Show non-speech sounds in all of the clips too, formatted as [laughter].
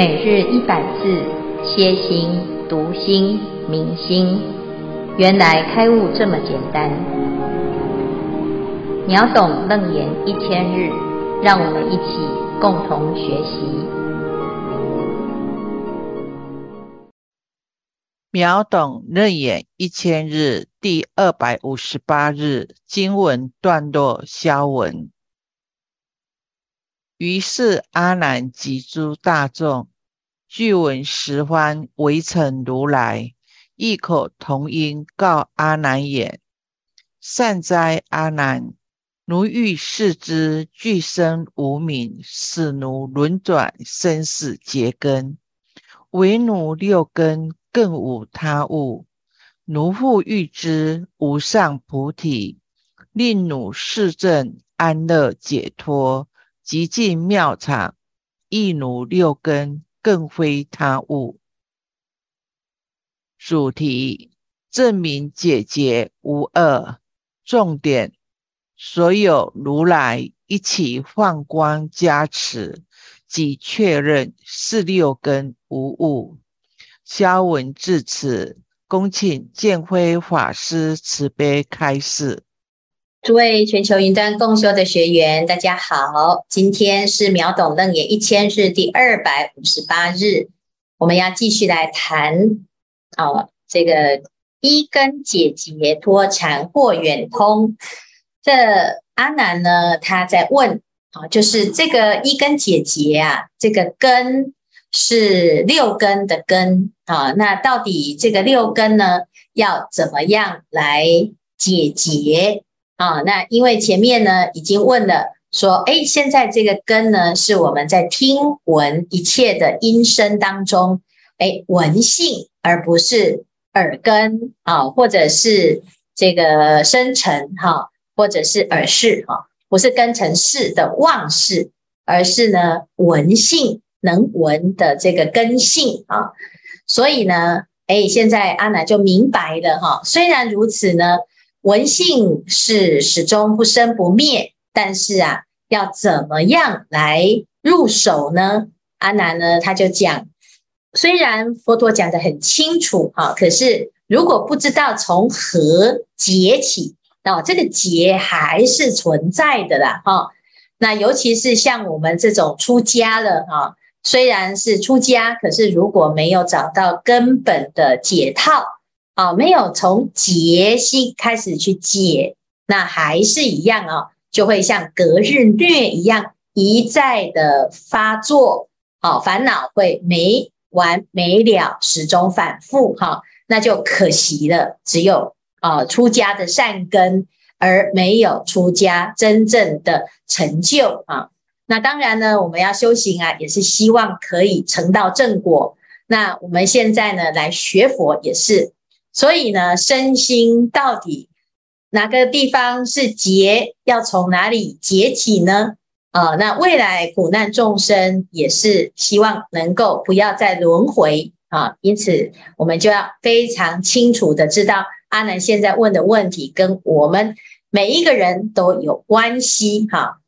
每日一百字，歇心、读心、明心，原来开悟这么简单。秒懂楞严一千日，让我们一起共同学习。秒懂楞严一千日第二百五十八日经文段落消文。于是阿难及诸大众具闻十方微尘如来异口同音告阿难言：善哉，阿难！奴欲示之具身无明，使奴轮转生死结根，唯奴六根更无他物。奴复欲知无上菩提，令奴示正安乐解脱。极尽妙常，亦奴六根，更非他物。主题：证明解结无二。重点：所有如来一起放光加持，即确认是六根无误。消文至此，恭请建辉法师慈悲开示。诸位全球云端共修的学员，大家好！今天是秒懂楞严一千日第二百五十八日，我们要继续来谈哦，这个一根解结脱缠或远通。这阿南呢，他在问啊，就是这个一根解结啊，这个根是六根的根啊，那到底这个六根呢，要怎么样来解结？啊，那因为前面呢已经问了，说，哎，现在这个根呢是我们在听闻一切的音声当中，哎，闻性而不是耳根啊，或者是这个声尘哈，或者是耳识哈，不是根尘识的妄识，而是呢闻性能闻的这个根性啊，所以呢，哎，现在阿难就明白了哈，虽然如此呢。闻性是始终不生不灭，但是啊，要怎么样来入手呢？阿难呢，他就讲，虽然佛陀讲得很清楚哈，可是如果不知道从何结起，那这个结还是存在的啦哈。那尤其是像我们这种出家了哈，虽然是出家，可是如果没有找到根本的解套。啊，没有从结心开始去解，那还是一样啊，就会像隔日虐一样一再的发作，啊，烦恼会没完没了，始终反复，哈，那就可惜了。只有啊出家的善根，而没有出家真正的成就啊。那当然呢，我们要修行啊，也是希望可以成到正果。那我们现在呢，来学佛也是。所以呢，身心到底哪个地方是结？要从哪里结起呢？啊、那未来苦难众生也是希望能够不要再轮回啊。因此，我们就要非常清楚的知道，阿难现在问的问题跟我们每一个人都有关系。哈、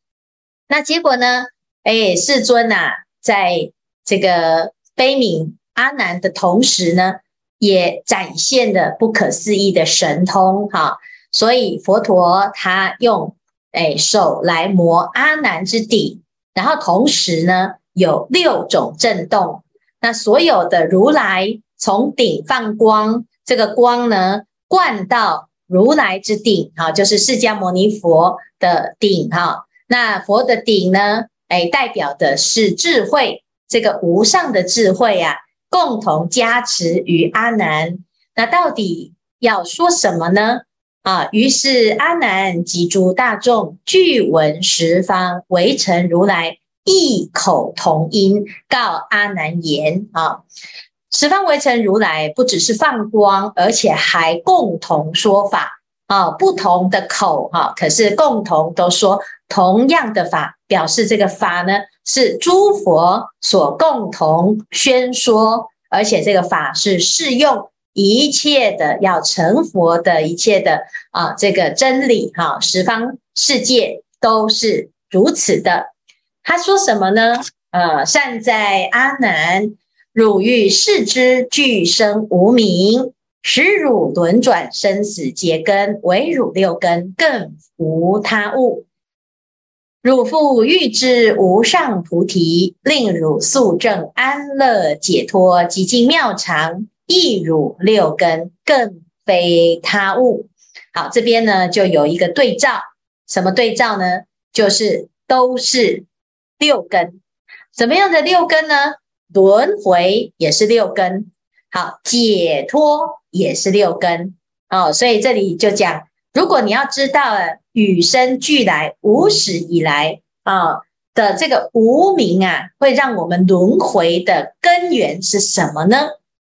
那结果呢？哎，世尊呐、啊，在这个悲悯阿难的同时呢，也展现了不可思议的神通哈，所以佛陀他用诶手来摩阿难之顶，然后同时呢有六种震动，那所有的如来从顶放光，这个光呢灌到如来之顶哈，就是释迦牟尼佛的顶哈，那佛的顶呢，诶代表的是智慧，这个无上的智慧啊。共同加持于阿难，那到底要说什么呢？啊，于是阿难及诸大众具闻十方微尘如来异口同音告阿难言：啊，十方微尘如来不只是放光，而且还共同说法。啊，不同的口哈，可是共同都说同样的法，表示这个法呢是诸佛所共同宣说，而且这个法是适用一切的要成佛的一切的啊，这个真理哈，十方世界都是如此的。他说什么呢？呃，善哉阿难，汝欲视之俱生无明，使汝轮转生死结根，唯汝六根，更无他物。汝复欲知无上菩提，令汝速证安乐解脱极尽妙常，亦汝六根，更非他物。好，这边呢就有一个对照，什么对照呢？就是都是六根，什么样的六根呢？轮回也是六根，好，解脱也是六根哦。所以这里就讲，如果你要知道。与生俱来，无始以来啊的这个无明啊，会让我们轮回的根源是什么呢？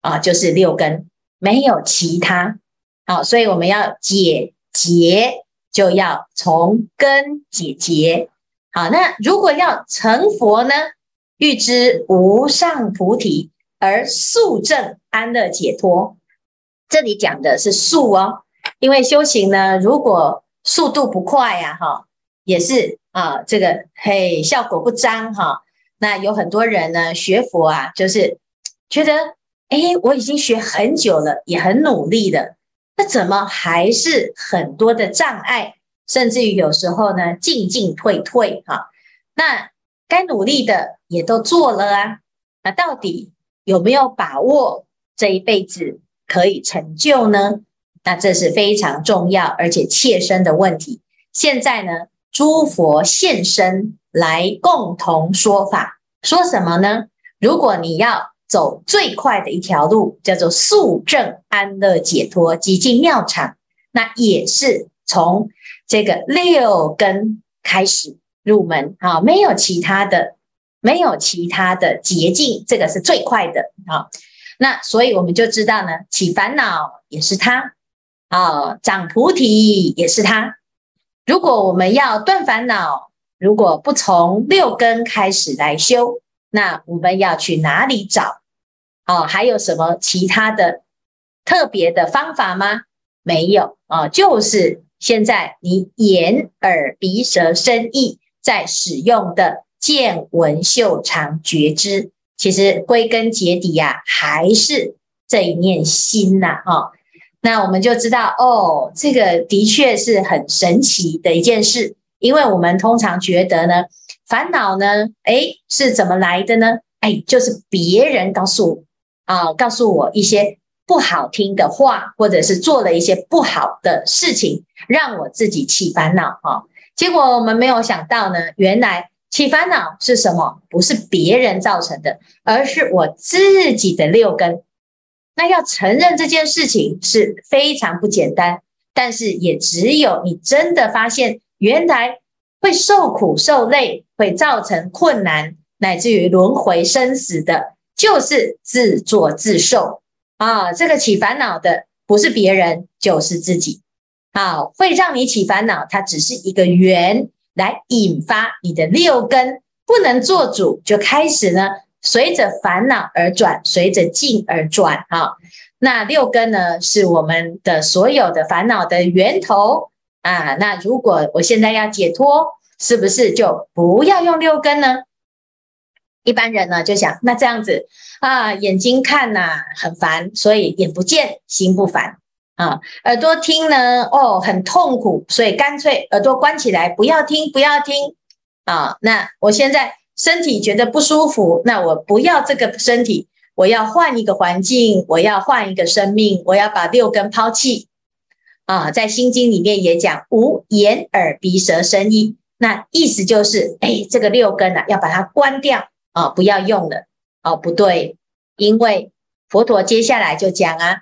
啊，就是六根，没有其他。好，所以我们要解结，就要从根解结。好，那如果要成佛呢？欲知无上菩提而速证安乐解脱，这里讲的是速哦，因为修行呢，如果速度不快呀，哈，也是啊，这个嘿，效果不彰哈。那有很多人呢，学佛啊，就是觉得，哎，我已经学很久了，也很努力了，那怎么还是很多的障碍，甚至于有时候呢，进进退退哈。那该努力的也都做了啊，那到底有没有把握这一辈子可以成就呢？那这是非常重要而且切身的问题。现在呢，诸佛现身来共同说法，说什么呢？如果你要走最快的一条路，叫做速证安乐解脱极尽妙场，那也是从这个六根开始入门啊，没有其他的，没有其他的捷径，这个是最快的啊。那所以我们就知道呢，起烦恼也是它。啊，长菩提也是他。如果我们要断烦恼，如果不从六根开始来修，那我们要去哪里找？啊，还有什么其他的特别的方法吗？没有啊，就是现在你眼耳鼻舌身意在使用的见闻嗅尝觉知，其实归根结底呀、啊，还是这一念心呐，啊。那我们就知道哦，这个的确是很神奇的一件事，因为我们通常觉得呢，烦恼呢，诶，是怎么来的呢？诶，就是别人告诉我啊，告诉我一些不好听的话，或者是做了一些不好的事情，让我自己起烦恼哈。结果我们没有想到呢，原来起烦恼是什么？不是别人造成的，而是我自己的六根。那要承认这件事情是非常不简单，但是也只有你真的发现，原来会受苦受累，会造成困难，乃至于轮回生死的，就是自作自受啊！这个起烦恼的不是别人，就是自己。啊，会让你起烦恼，它只是一个缘，来引发你的六根不能做主，就开始呢。随着烦恼而转，随着境而转，哈。那六根呢，是我们的所有的烦恼的源头啊。那如果我现在要解脱，是不是就不要用六根呢？一般人呢就想，那这样子啊，眼睛看呐很烦，所以眼不见心不烦啊。耳朵听呢，哦很痛苦，所以干脆耳朵关起来，不要听，不要听啊。那我现在。身体觉得不舒服，那我不要这个身体，我要换一个环境，我要换一个生命，我要把六根抛弃啊！在心经里面也讲无眼耳鼻舌身意，那意思就是，哎，这个六根啊，要把它关掉啊，不要用了哦，不对，因为佛陀接下来就讲啊，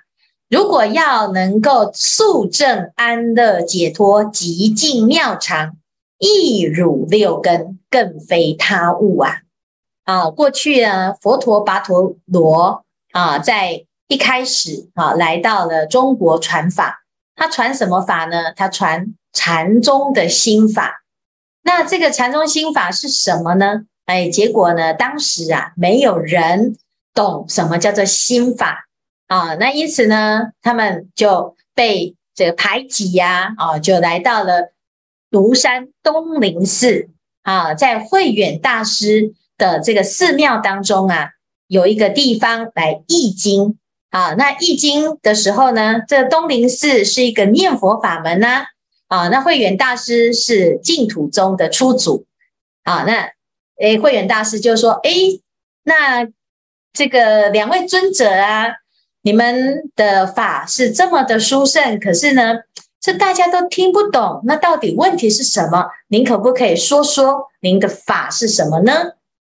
如果要能够速证安乐解脱极尽妙常。亦汝六根，更非他物啊！啊，过去呢，佛陀跋陀罗啊，在一开始啊，来到了中国传法。他传什么法呢？他传禅宗的心法。那这个禅宗心法是什么呢？哎，结果呢，当时啊，没有人懂什么叫做心法啊。那因此呢，他们就被这个排挤呀，啊，就来到了。庐山东林寺啊，在慧远大师的这个寺庙当中啊，有一个地方来译经啊。那译经的时候呢，这东林寺是一个念佛法门呢啊，那慧远大师是净土宗的初祖啊。那诶，慧远大师就说：诶，那这个两位尊者啊，你们的法是这么的殊胜，可是呢，这大家都听不懂。那到底问题是什么？您可不可以说说您的法是什么呢？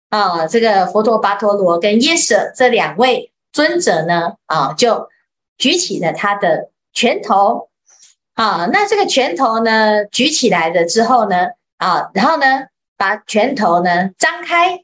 啊，这个佛陀跋陀罗跟耶舍这两位尊者呢，啊，就举起了他的拳头。啊，那这个拳头呢，举起来了之后呢，啊，然后呢，把拳头呢张开，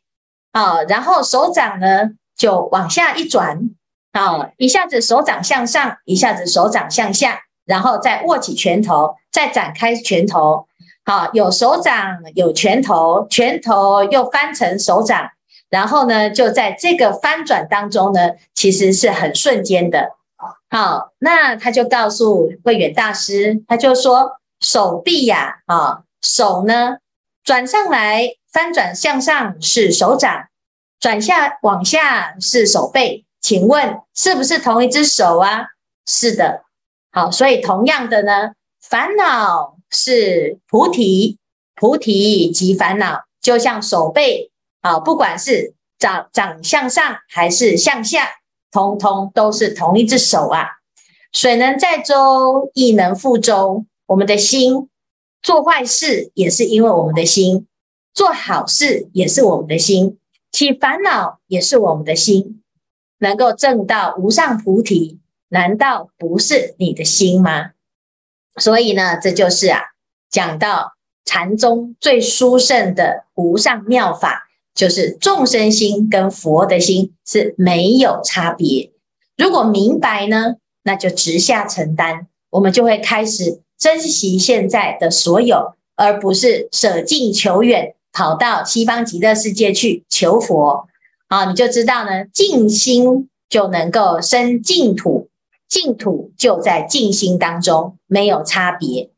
啊，然后手掌呢就往下一转，啊，一下子手掌向上，一下子手掌向下，然后再握起拳头，再展开拳头，好，有手掌，有拳头，拳头又翻成手掌，然后呢，就在这个翻转当中呢，其实是很瞬间的。好，那他就告诉慧远大师，他就说手臂呀，啊，手呢。转上来，翻转向上是手掌，转下往下是手背。请问是不是同一只手啊？是的。好，所以同样的呢，烦恼是菩提，菩提即烦恼，就像手背啊，不管是掌掌向上还是向下，通通都是同一只手啊。水能载舟，亦能覆舟。我们的心。做坏事也是因为我们的心，做好事也是我们的心，起烦恼也是我们的心，能够证到无上菩提，难道不是你的心吗？所以呢，这就是啊，讲到禅宗最殊胜的无上妙法，就是众生心跟佛的心是没有差别。如果明白呢，那就直下承担，我们就会开始。珍惜现在的所有，而不是舍近求远，跑到西方极乐世界去求佛。好，你就知道呢，净心就能够生净土，净土就在净心当中，没有差别。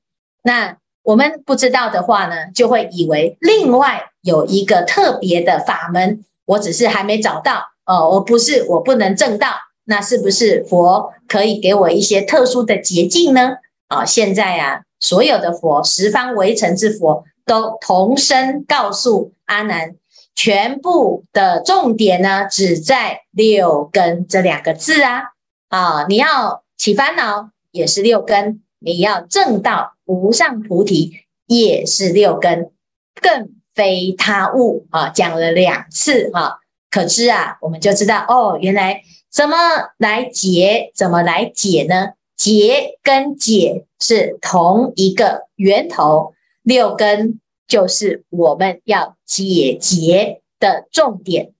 那我们不知道的话呢，就会以为另外有一个特别的法门，我只是还没找到。哦，我不是，我不能证道，那是不是佛可以给我一些特殊的捷径呢？啊，现在啊，所有的佛，十方围城之佛，都同声告诉阿难，全部的重点呢，只在六根这两个字啊。啊，你要起烦恼也是六根，你要证道无上菩提也是六根，更非他物啊。讲了两次啊，可知啊，我们就知道哦，原来怎么来解，怎么来解呢？结跟解是同一个源头，六根就是我们要解结的重点。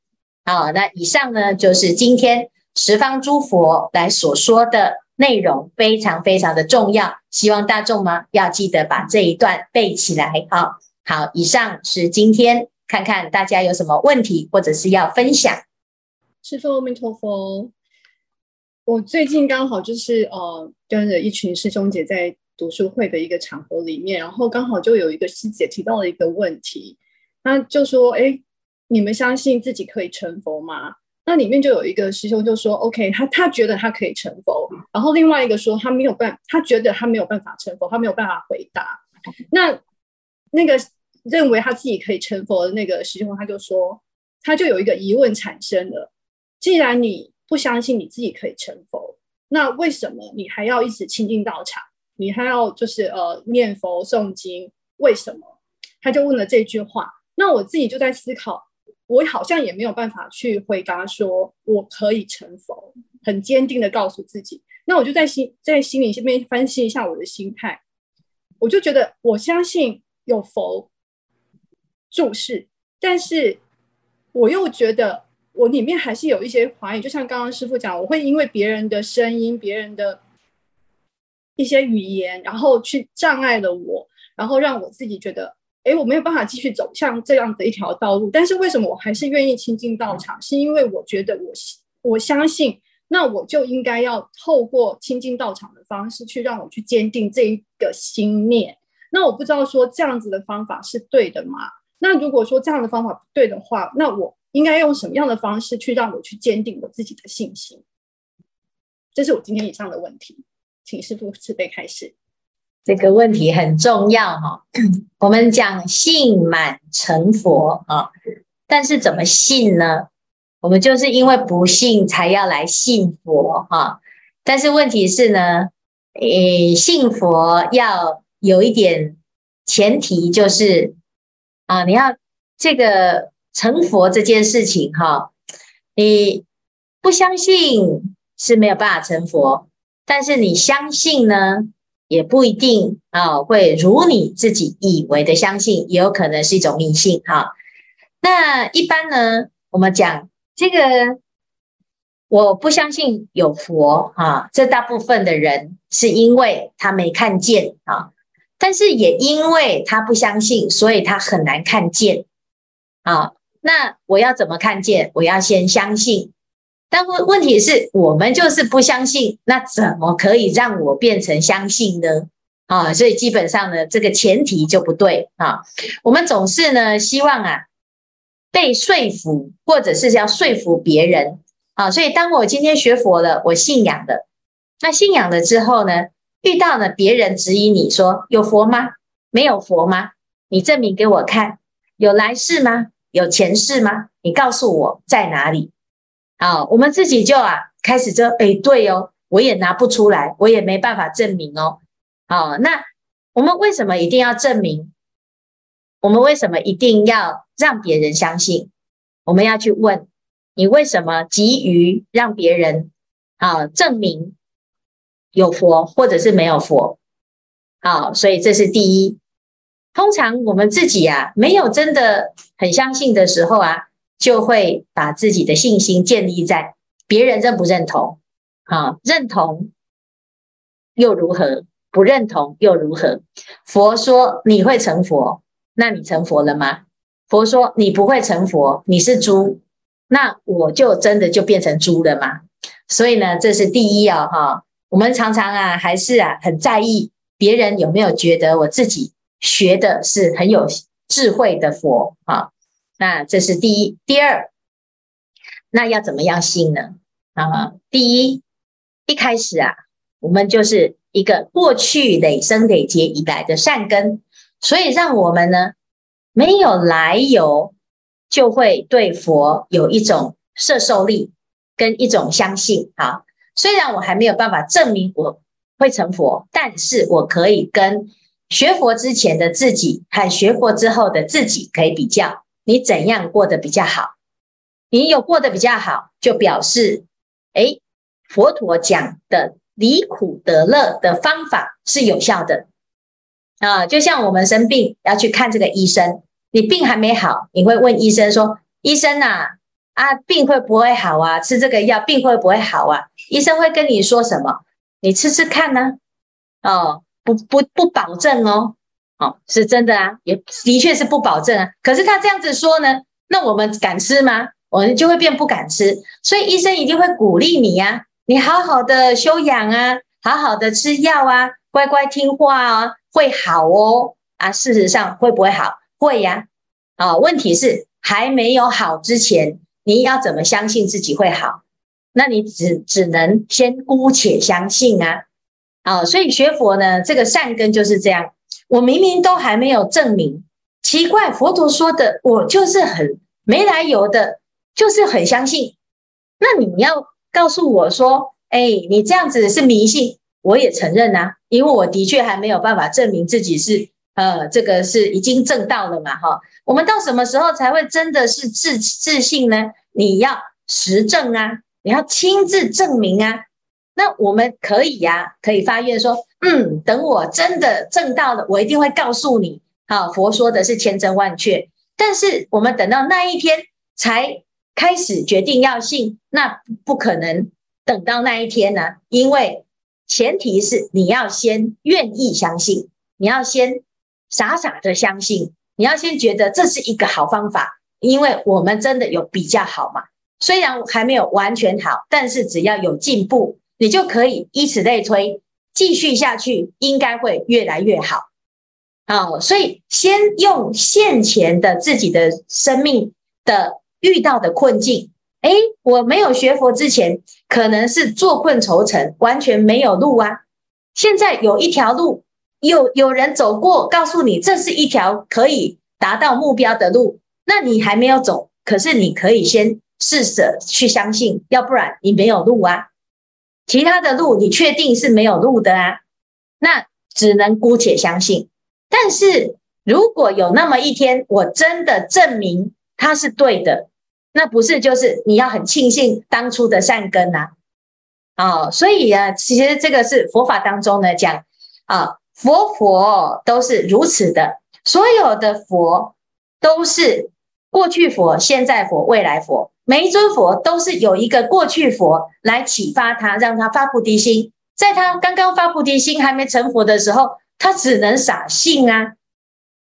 好，那以上呢，就是今天十方诸佛来所说的内容，非常非常的重要，希望大众们要记得把这一段背起来。好，好，以上是今天，看看大家有什么问题或者是要分享。师父，阿弥陀佛。我最近刚好就是呃跟着一群师兄姐在读书会的一个场合里面，然后刚好就有一个师姐提到了一个问题，他就说：“哎，你们相信自己可以成佛吗？”那里面就有一个师兄就说：“OK，他他觉得他可以成佛。”然后另外一个说他没有办，他觉得他没有办法成佛，他没有办法回答。那那个认为他自己可以成佛的那个师兄他就说，他就有一个疑问产生了：既然你不相信你自己可以成佛，那为什么你还要一直亲近道场？你还要就是呃念佛诵经？为什么？他就问了这句话。那我自己就在思考，我好像也没有办法去回答说我可以成佛，很坚定的告诉自己。那我就在心在心里这边分析一下我的心态，我就觉得我相信有佛注视，但是我又觉得。我里面还是有一些怀疑，就像刚刚师傅讲，我会因为别人的声音、别人的一些语言，然后去障碍了我，然后让我自己觉得，哎，我没有办法继续走向这样的一条道路。但是为什么我还是愿意亲近道场？是因为我觉得我我相信，那我就应该要透过亲近道场的方式去让我去坚定这一个心念。那我不知道说这样子的方法是对的吗？那如果说这样的方法不对的话，那我应该用什么样的方式去让我去坚定我自己的信心？这是我今天以上的问题，请师父慈悲开始。这个问题很重要哈，[clears throat] 我们讲信满成佛啊，但是怎么信呢？我们就是因为不信才要来信佛哈。但是问题是呢，诶，信佛要有一点前提，就是啊，你要这个成佛这件事情哈，你不相信是没有办法成佛，但是你相信呢？也不一定啊，会如你自己以为的相信，也有可能是一种迷信哈。那一般呢，我们讲这个，我不相信有佛啊。这大部分的人是因为他没看见啊，但是也因为他不相信，所以他很难看见啊。那我要怎么看见？我要先相信。但问问题是我们就是不相信，那怎么可以让我变成相信呢？啊，所以基本上呢，这个前提就不对啊。我们总是呢希望啊被说服，或者是要说服别人啊。所以当我今天学佛了，我信仰了，那信仰了之后呢，遇到了别人质疑你说有佛吗？没有佛吗？你证明给我看，有来世吗？有前世吗？你告诉我在哪里？啊，我们自己就啊开始就哎，对哦，我也拿不出来，我也没办法证明哦。好，那我们为什么一定要证明？我们为什么一定要让别人相信？我们要去问你为什么急于让别人啊证明有佛或者是没有佛？好，所以这是第一。通常我们自己啊没有真的很相信的时候啊。就会把自己的信心建立在别人认不认同，啊，认同又如何？不认同又如何？佛说你会成佛，那你成佛了吗？佛说你不会成佛，你是猪，那我就真的就变成猪了吗？所以呢，这是第一哦，哈，我们常常啊，还是啊，很在意别人有没有觉得我自己学的是很有智慧的佛啊。那这是第一，第二，那要怎么样信呢？啊，第一，一开始啊，我们就是一个过去累生累劫以来的善根，所以让我们呢没有来由就会对佛有一种摄受力跟一种相信。啊，虽然我还没有办法证明我会成佛，但是我可以跟学佛之前的自己和学佛之后的自己可以比较。你怎样过得比较好？你有过得比较好，就表示，诶，佛陀讲的离苦得乐的方法是有效的啊。就像我们生病要去看这个医生，你病还没好，你会问医生说：“医生呐，啊，病会不会好啊？吃这个药病会不会好啊？”医生会跟你说什么？你吃吃看呢？哦，不不不保证哦。哦，是真的啊，也的确是不保证啊。可是他这样子说呢，那我们敢吃吗？我们就会变不敢吃。所以医生一定会鼓励你呀，你好好的休养啊，好好的吃药啊，乖乖听话啊，会好哦。啊，事实上会不会好？会呀。啊，问题是还没有好之前，你要怎么相信自己会好？那你只只能先姑且相信啊。啊，所以学佛呢，这个善根就是这样。我明明都还没有证明，奇怪，佛陀说的，我就是很没来由的，就是很相信。那你要告诉我说，哎，你这样子是迷信，我也承认啊，因为我的确还没有办法证明自己是，呃，这个是已经证到了嘛，哈。我们到什么时候才会真的是自自信呢？你要实证啊，你要亲自证明啊。那我们可以呀、可以发愿说，嗯，等我真的证到了，我一定会告诉你。好，佛说的是千真万确，但是我们等到那一天才开始决定要信，那不可能等到那一天呢、因为前提是你要先愿意相信，你要先傻傻的相信，你要先觉得这是一个好方法，因为我们真的有比较好嘛，虽然还没有完全好，但是只要有进步。你就可以以此类推，继续下去，应该会越来越好。啊，所以先用现前的自己的生命的遇到的困境，诶，我没有学佛之前，可能是坐困愁城，完全没有路啊。现在有一条路，有有人走过，告诉你这是一条可以达到目标的路，那你还没有走，可是你可以先试着去相信，要不然你没有路啊。其他的路你确定是没有路的啊，那只能姑且相信。但是如果有那么一天，我真的证明它是对的，那不是就是你要很庆幸当初的善根呐？啊，所以啊，其实这个是佛法当中呢讲啊，佛佛都是如此的，所有的佛都是过去佛、现在佛、未来佛，每一尊佛都是有一个过去佛来启发他，让他发菩提心，在他刚刚发菩提心还没成佛的时候。他只能傻信啊，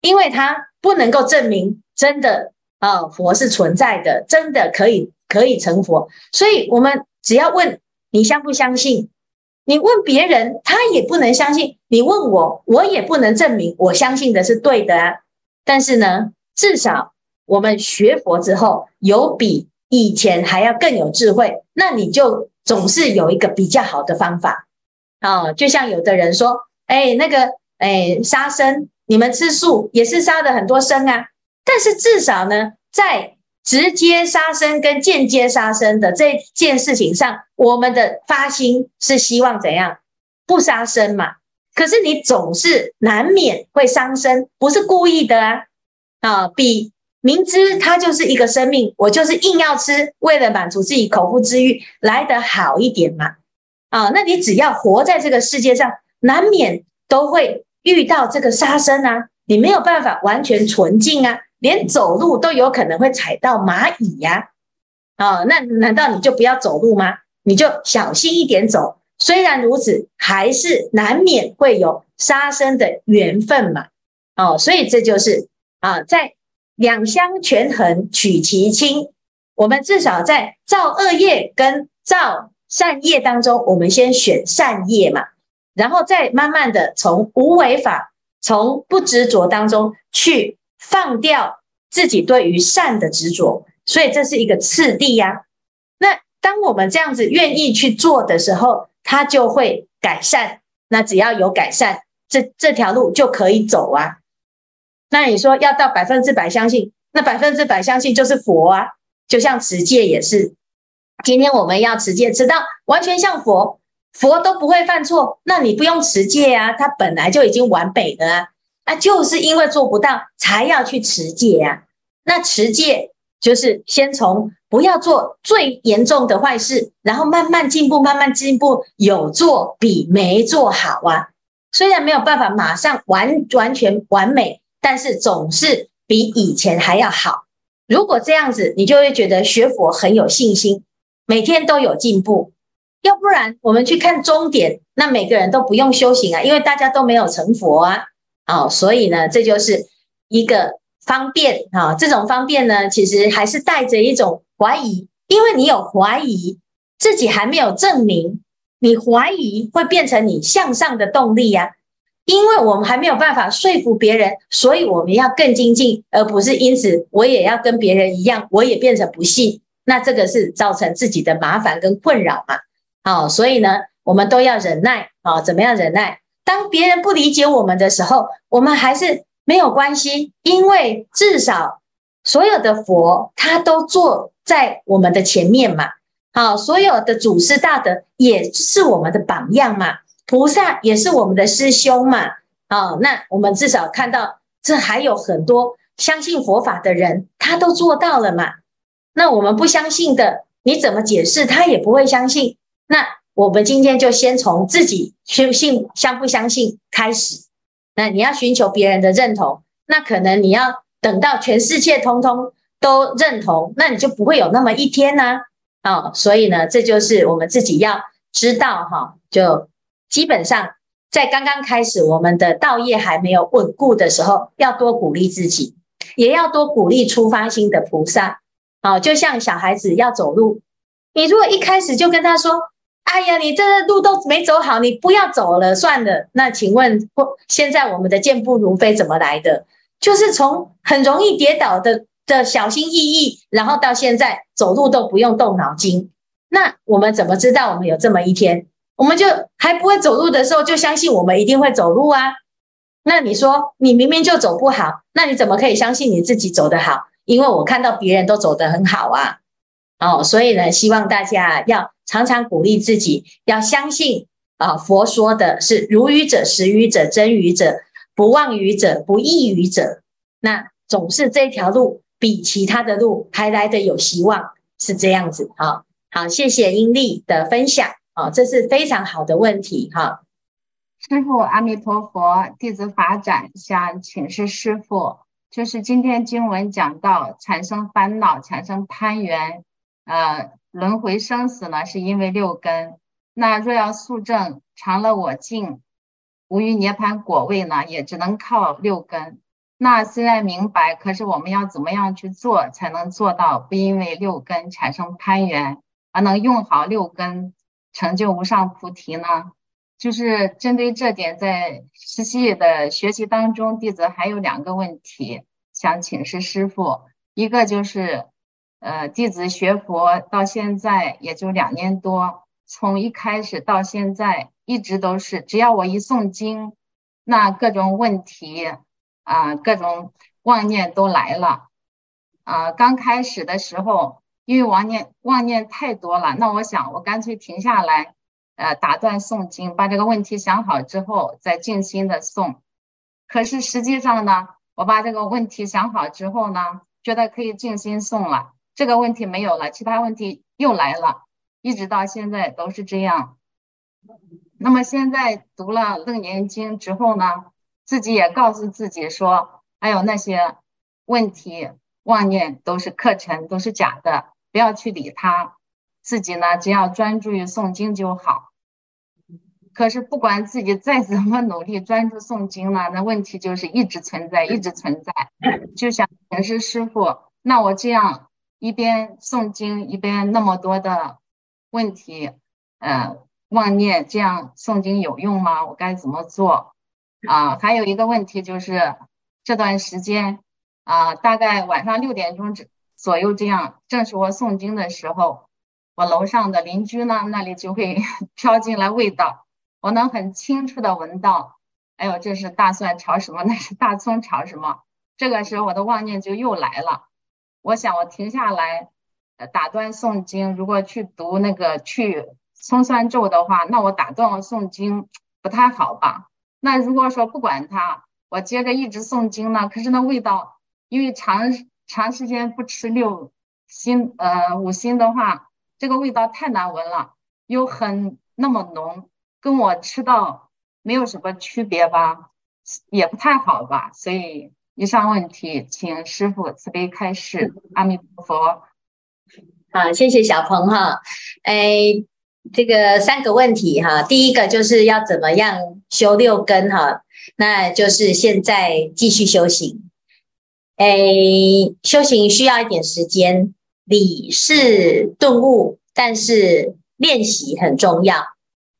因为他不能够证明真的啊、佛是存在的，真的可以可以成佛。所以，我们只要问你相不相信，你问别人，他也不能相信；你问我，我也不能证明我相信的是对的啊。但是呢，至少我们学佛之后，有比以前还要更有智慧，那你就总是有一个比较好的方法啊、哦。就像有的人说，哎，那个。哎，杀生，你们吃素也是杀了很多生啊。但是至少呢，在直接杀生跟间接杀生的这件事情上，我们的发心是希望怎样？不杀生嘛。可是你总是难免会伤身，不是故意的啊。啊，比明知它就是一个生命，我就是硬要吃，为了满足自己口腹之欲，来得好一点嘛。啊，那你只要活在这个世界上，难免都会。遇到这个杀生啊，你没有办法完全纯净啊，连走路都有可能会踩到蚂蚁呀，啊，哦，那难道你就不要走路吗？你就小心一点走。虽然如此，还是难免会有杀生的缘分嘛，哦，所以这就是啊，在两相权衡取其轻，我们至少在造恶业跟造善业当中，我们先选善业嘛。然后再慢慢的从无为法，从不执着当中去放掉自己对于善的执着，所以这是一个次第呀、那当我们这样子愿意去做的时候，它就会改善。那只要有改善，这这条路就可以走啊。那你说要到百分之百相信，那百分之百相信就是佛啊。就像持戒也是，今天我们要持戒，持到完全像佛。佛都不会犯错，那你不用持戒啊，他本来就已经完美的啊，那就是因为做不到才要去持戒啊。那持戒就是先从不要做最严重的坏事，然后慢慢进步，慢慢进步，有做比没做好啊。虽然没有办法马上完完全完美，但是总是比以前还要好。如果这样子，你就会觉得学佛很有信心，每天都有进步。要不然我们去看终点，那每个人都不用修行啊，因为大家都没有成佛啊，哦，所以呢，这就是一个方便啊。这种方便呢，其实还是带着一种怀疑，因为你有怀疑，自己还没有证明，你怀疑会变成你向上的动力呀。因为我们还没有办法说服别人，所以我们要更精进，而不是因此我也要跟别人一样，我也变成不信，那这个是造成自己的麻烦跟困扰嘛。好，所以呢，我们都要忍耐啊。怎么样忍耐？当别人不理解我们的时候，我们还是没有关系，因为至少所有的佛他都坐在我们的前面嘛。好，所有的祖师大德也是我们的榜样嘛，菩萨也是我们的师兄嘛。好，那我们至少看到这还有很多相信佛法的人，他都做到了嘛。那我们不相信的，你怎么解释，他也不会相信。那我们今天就先从自己相信相不相信开始。那你要寻求别人的认同，那可能你要等到全世界通通都认同，那你就不会有那么一天呢。啊，所以呢，这就是我们自己要知道哈。就基本上在刚刚开始，我们的道业还没有稳固的时候，要多鼓励自己，也要多鼓励出发心的菩萨。啊，就像小孩子要走路，你如果一开始就跟他说，哎呀，你这路都没走好，你不要走了，算了。那请问，现在我们的健步如飞怎么来的？就是从很容易跌倒的的小心翼翼，然后到现在走路都不用动脑筋。那我们怎么知道我们有这么一天？我们就还不会走路的时候，就相信我们一定会走路啊？那你说你明明就走不好，那你怎么可以相信你自己走得好？因为我看到别人都走得很好啊。哦，所以呢，希望大家要常常鼓励自己，要相信啊，佛说的是如语者、实愚者、真愚者、不妄语者、不异愚者，那总是这条路比其他的路还来得有希望，是这样子。好，好，谢谢英丽的分享，啊，这是非常好的问题，哈。师父阿弥陀佛，弟子法展想请示师父，就是今天经文讲到产生烦恼、产生攀缘。呃，轮回生死呢，是因为六根。那若要速证常乐我净，无余涅槃果位呢，也只能靠六根。那虽然明白，可是我们要怎么样去做，才能做到不因为六根产生攀缘，而能用好六根，成就无上菩提呢？就是针对这点，在实际的学习当中，弟子还有两个问题想请示师父，一个就是。呃，弟子学佛到现在也就两年多，从一开始到现在，一直都是只要我一诵经，那各种问题啊、各种妄念都来了。啊、刚开始的时候，因为妄念妄念太多了，那我想我干脆停下来，呃，打断诵经，把这个问题想好之后再静心的诵。可是实际上呢，我把这个问题想好之后呢，觉得可以静心诵了。这个问题没有了，其他问题又来了，一直到现在都是这样。那么现在读了《楞严经》之后呢，自己也告诉自己说：“还有那些问题、妄念都是课程，都是假的，不要去理他。自己呢，只要专注于诵经就好。可是不管自己再怎么努力专注诵经呢，那问题就是一直存在，一直存在。就像平时师父，那我这样。”一边诵经一边那么多的问题，呃，妄念，这样诵经有用吗？我该怎么做？啊，还有一个问题就是这段时间啊，大概晚上六点钟左右这样，正是我诵经的时候，我楼上的邻居呢，那里就会 [laughs] 飘进来味道，我能很清楚的闻到，哎呦，这是大蒜炒什么？[laughs] 那是大葱炒什么？这个时候我的妄念就又来了。我想，我停下来，打断诵经。如果去读那个去葱蒜咒的话，那我打断了诵经不太好吧？那如果说不管它，我接着一直诵经呢？可是那味道，因为长长时间不吃六辛呃五辛的话，这个味道太难闻了，又很那么浓，跟我吃到没有什么区别吧，也不太好吧，所以。以上问题，请师傅慈悲开示。阿弥陀佛。好，谢谢小鹏哈。哎，这个三个问题哈，第一个就是要怎么样修六根哈，那就是现在继续修行。哎，修行需要一点时间，理是顿悟，但是练习很重要。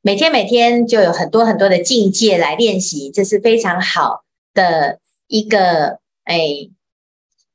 每天每天就有很多很多的境界来练习，这是非常好的。一个哎，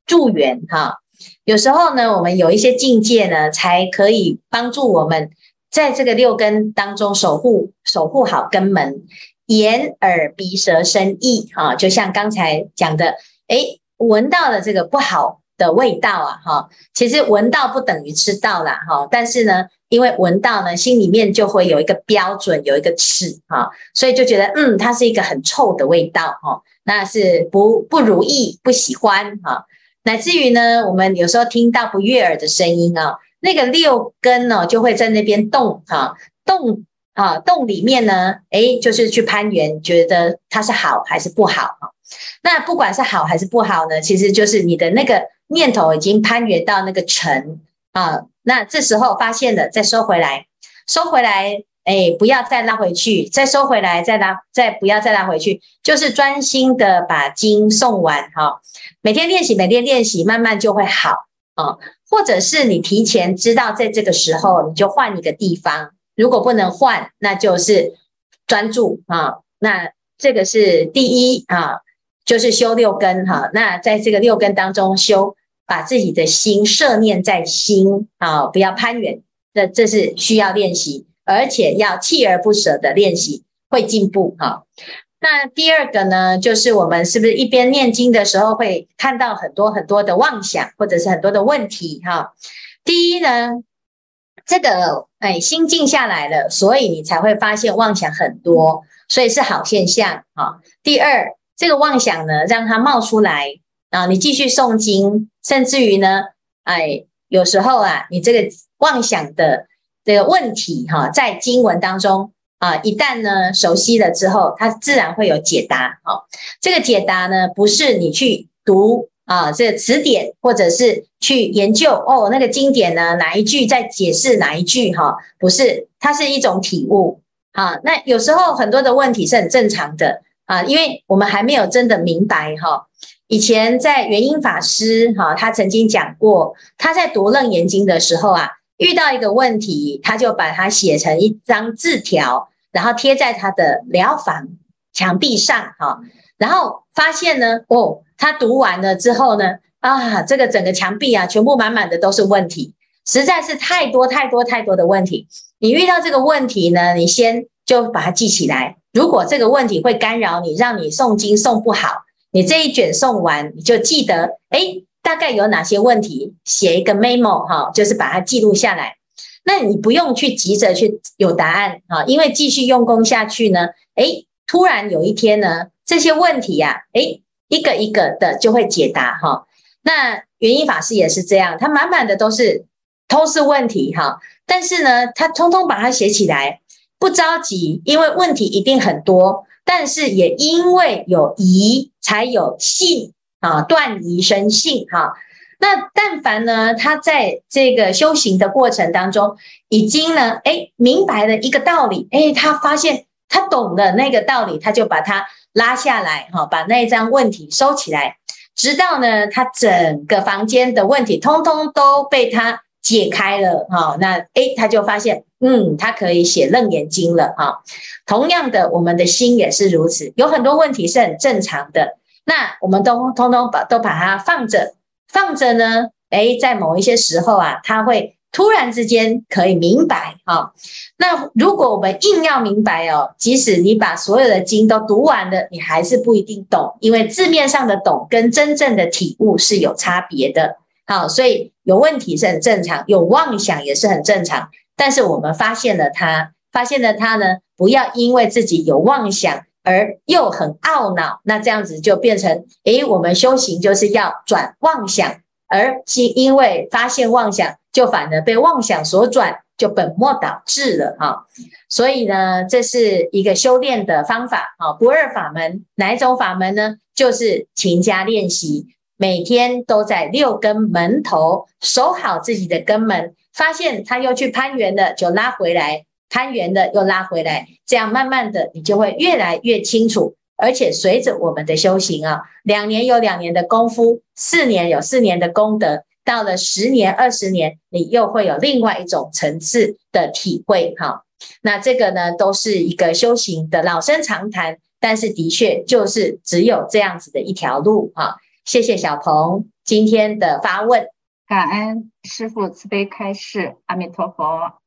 助缘哈，有时候呢，我们有一些境界呢，才可以帮助我们在这个六根当中守护守护好根门，眼耳鼻舌身意哈，就像刚才讲的，哎，闻到了这个不好的味道啊哈，其实闻到不等于吃到啦哈，但是呢，因为闻到呢，心里面就会有一个标准，有一个尺哈，所以就觉得嗯，它是一个很臭的味道哈。那是不不如意，不喜欢哈，乃至于呢，我们有时候听到不悦耳的声音啊，那个六根呢就会在那边动哈，动啊动里面呢，诶，就是去攀援，觉得它是好还是不好。那不管是好还是不好呢，其实就是你的那个念头已经攀援到那个尘啊，那这时候发现了，再收回来，收回来。哎，不要再拉回去，再收回来，再拉，再不要再拉回去，就是专心的把经送完哈。每天练习，每天练习，慢慢就会好啊。或者是你提前知道，在这个时候，你就换一个地方如果不能换，那就是专注啊。那这个是第一啊，就是修六根哈。那在这个六根当中修，把自己的心摄念在心啊，不要攀缘。这这是需要练习，而且要锲而不舍的练习，会进步哈。那第二个呢，就是我们是不是一边念经的时候会看到很多很多的妄想，或者是很多的问题哈？第一呢。这个哎，心静下来了，所以你才会发现妄想很多，所以是好现象啊。第二，这个妄想呢，让它冒出来啊，你继续诵经，甚至于呢，哎，有时候啊，你这个妄想的这个问题哈，在经文当中啊，一旦呢熟悉了之后，它自然会有解答。好，这个解答呢，不是你去读。啊，这个词典或者是去研究哦，那个经典呢，哪一句在解释哪一句？哈，不是，它是一种体悟。啊，那有时候很多的问题是很正常的啊，因为我们还没有真的明白哈。以前在元英法师哈，他曾经讲过，他在读楞严经的时候啊，遇到一个问题，他就把它写成一张字条，然后贴在他的疗房墙壁上哈，然后发现呢，哦。他读完了之后呢，啊，这个整个墙壁啊，全部满满的都是问题，实在是太多太多太多的问题。你遇到这个问题呢，你先就把它记起来。如果这个问题会干扰你，让你诵经诵不好，你这一卷诵完，你就记得，诶，大概有哪些问题，写一个 memo 哈，就是把它记录下来。那你不用去急着去有答案啊，因为继续用功下去呢，诶，突然有一天呢，这些问题呀，诶。一个一个的就会解答哈，那原因法师也是这样，他满满的都是都是问题哈，但是呢，他通通把它写起来，不着急，因为问题一定很多，但是也因为有疑才有信啊，断疑生信哈。那但凡呢，他在这个修行的过程当中，已经呢，哎，明白了一个道理，哎，他发现他懂了那个道理，他就把它。拉下来哈，把那一张问题收起来，直到呢，他整个房间的问题通通都被他解开了哈。那诶，他就发现，嗯，他可以写楞严经了哈。同样的，我们的心也是如此，有很多问题是很正常的，那我们都通通把都把它放着，放着呢，诶，在某一些时候啊，他会。突然之间可以明白哈，那如果我们硬要明白哦，即使你把所有的经都读完了，你还是不一定懂，因为字面上的懂跟真正的体悟是有差别的。好，所以有问题是很正常，有妄想也是很正常。但是我们发现了它，发现了它呢，不要因为自己有妄想而又很懊恼，那这样子就变成，诶，我们修行就是要转妄想。而是因为发现妄想，就反而被妄想所转，就本末倒置了哈。所以呢，这是一个修炼的方法啊，不二法门。哪一种法门呢？就是勤加练习，每天都在六根门头守好自己的根门。发现他又去攀缘了，就拉回来；攀缘了又拉回来，这样慢慢的，你就会越来越清楚。而且随着我们的修行啊，两年有两年的功夫，四年有四年的功德，到了十年、二十年，你又会有另外一种层次的体会哈。那这个呢，都是一个修行的老生常谈，但是的确就是只有这样子的一条路哈。谢谢小鹏今天的发问，感恩师父慈悲开示，阿弥陀佛。